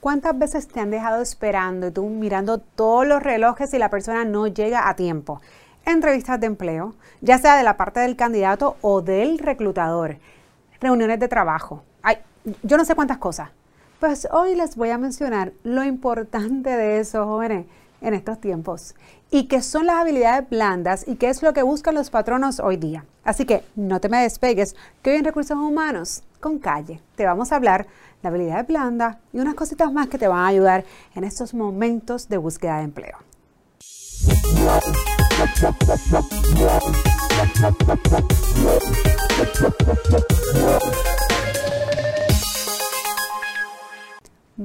¿Cuántas veces te han dejado esperando y tú mirando todos los relojes y la persona no llega a tiempo? Entrevistas de empleo, ya sea de la parte del candidato o del reclutador, reuniones de trabajo. Ay, yo no sé cuántas cosas. Pues hoy les voy a mencionar lo importante de eso, jóvenes, en estos tiempos. Y qué son las habilidades blandas y qué es lo que buscan los patronos hoy día. Así que no te me despegues, que hoy en Recursos Humanos, con calle, te vamos a hablar la habilidad blanda y unas cositas más que te van a ayudar en estos momentos de búsqueda de empleo.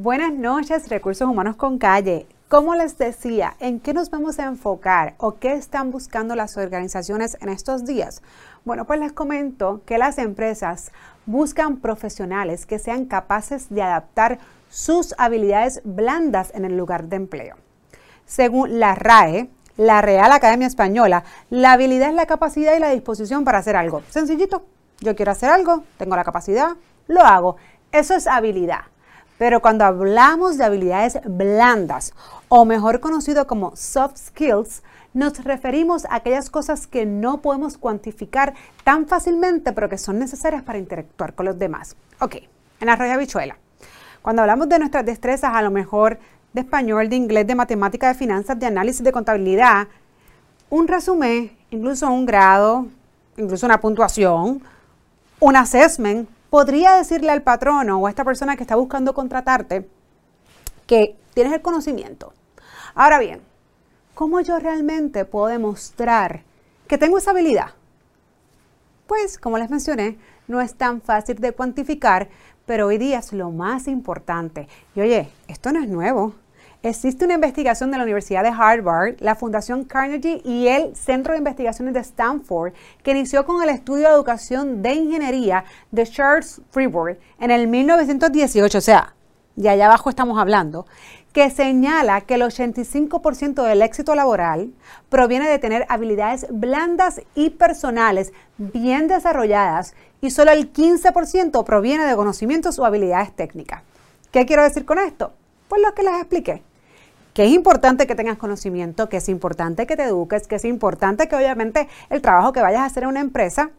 Buenas noches, Recursos Humanos con Calle. Como les decía, ¿en qué nos vamos a enfocar o qué están buscando las organizaciones en estos días? Bueno, pues les comento que las empresas buscan profesionales que sean capaces de adaptar sus habilidades blandas en el lugar de empleo. Según la RAE, la Real Academia Española, la habilidad es la capacidad y la disposición para hacer algo. Sencillito, yo quiero hacer algo, tengo la capacidad, lo hago. Eso es habilidad. Pero cuando hablamos de habilidades blandas, o mejor conocido como soft skills, nos referimos a aquellas cosas que no podemos cuantificar tan fácilmente, pero que son necesarias para interactuar con los demás. Ok, en arroyo habichuela. Cuando hablamos de nuestras destrezas, a lo mejor de español, de inglés, de matemática, de finanzas, de análisis, de contabilidad, un resumen, incluso un grado, incluso una puntuación, un assessment, podría decirle al patrono o a esta persona que está buscando contratarte que tienes el conocimiento. Ahora bien, ¿cómo yo realmente puedo demostrar que tengo esa habilidad? Pues, como les mencioné, no es tan fácil de cuantificar, pero hoy día es lo más importante. Y oye, esto no es nuevo. Existe una investigación de la Universidad de Harvard, la Fundación Carnegie y el Centro de Investigaciones de Stanford que inició con el estudio de educación de ingeniería de Charles Freeburg en el 1918, o sea, de allá abajo estamos hablando, que señala que el 85% del éxito laboral proviene de tener habilidades blandas y personales bien desarrolladas y solo el 15% proviene de conocimientos o habilidades técnicas. ¿Qué quiero decir con esto? Pues lo que les expliqué. Que es importante que tengas conocimiento, que es importante que te eduques, que es importante que obviamente el trabajo que vayas a hacer en una empresa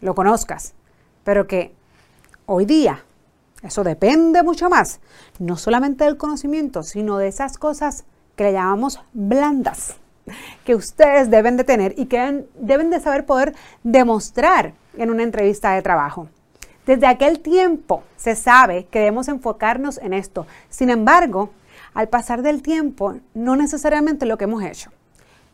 lo conozcas, pero que hoy día eso depende mucho más, no solamente del conocimiento, sino de esas cosas que le llamamos blandas, que ustedes deben de tener y que deben de saber poder demostrar en una entrevista de trabajo. Desde aquel tiempo se sabe que debemos enfocarnos en esto. Sin embargo, al pasar del tiempo, no necesariamente lo que hemos hecho.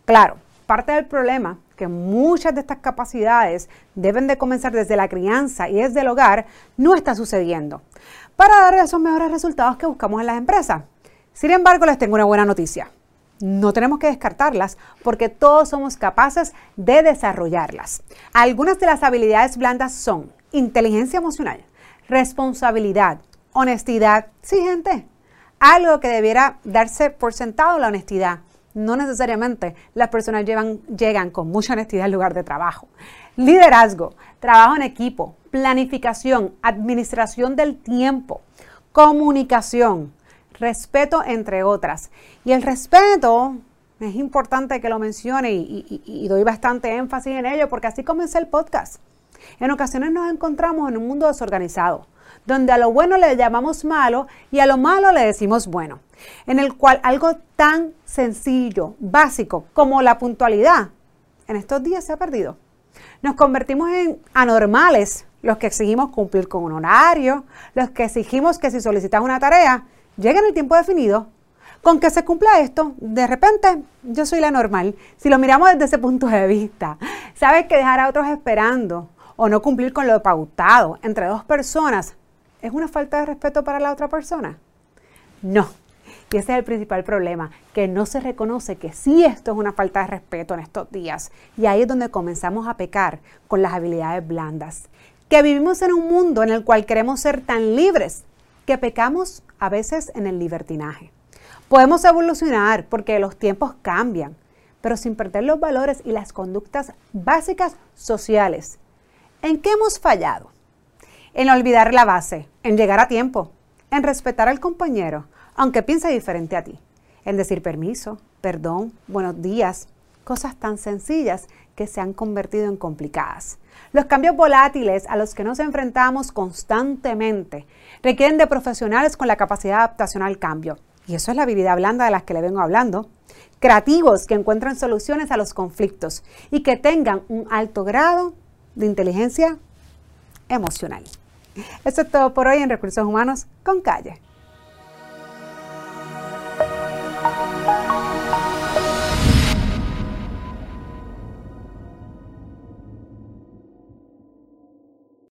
Claro, parte del problema que muchas de estas capacidades deben de comenzar desde la crianza y desde el hogar, no está sucediendo para dar esos mejores resultados que buscamos en las empresas. Sin embargo, les tengo una buena noticia. No tenemos que descartarlas porque todos somos capaces de desarrollarlas. Algunas de las habilidades blandas son inteligencia emocional, responsabilidad, honestidad. Sí, gente, algo que debiera darse por sentado la honestidad no necesariamente las personas llegan con mucha honestidad al lugar de trabajo. Liderazgo, trabajo en equipo, planificación, administración del tiempo, comunicación, respeto, entre otras. Y el respeto es importante que lo mencione y, y, doy bastante énfasis en ello porque así comencé el podcast. En ocasiones nos encontramos en un mundo desorganizado, donde a lo bueno le llamamos malo y a lo malo le decimos bueno en el cual algo tan sencillo, básico como la puntualidad, en estos días se ha perdido. Nos convertimos en anormales los que exigimos cumplir con un horario, los que exigimos que si solicitas una tarea, llegue en el tiempo definido. Con que se cumpla esto, de repente yo soy la normal. Si lo miramos desde ese punto de vista, ¿sabes que dejar a otros esperando o no cumplir con lo pautado entre dos personas es una falta de respeto para la otra persona? No, y ese es el principal problema, que no se reconoce que sí esto es una falta de respeto en estos días. Y ahí es donde comenzamos a pecar con las habilidades blandas. Que vivimos en un mundo en el cual queremos ser tan libres que pecamos a veces en el libertinaje. Podemos evolucionar porque los tiempos cambian, pero sin perder los valores y las conductas básicas sociales. ¿En qué hemos fallado? En olvidar la base, en llegar a tiempo, en respetar al compañero, aunque piense diferente a ti, en decir permiso, perdón, buenos días, cosas tan sencillas que se han convertido en complicadas. Los cambios volátiles a los que nos enfrentamos constantemente requieren de profesionales con la capacidad de adaptación al cambio. Y eso es la habilidad blanda de las que le vengo hablando. Creativos que encuentran soluciones a los conflictos y que tengan un alto grado de inteligencia emocional. Eso es todo por hoy en Recursos Humanos con Calle.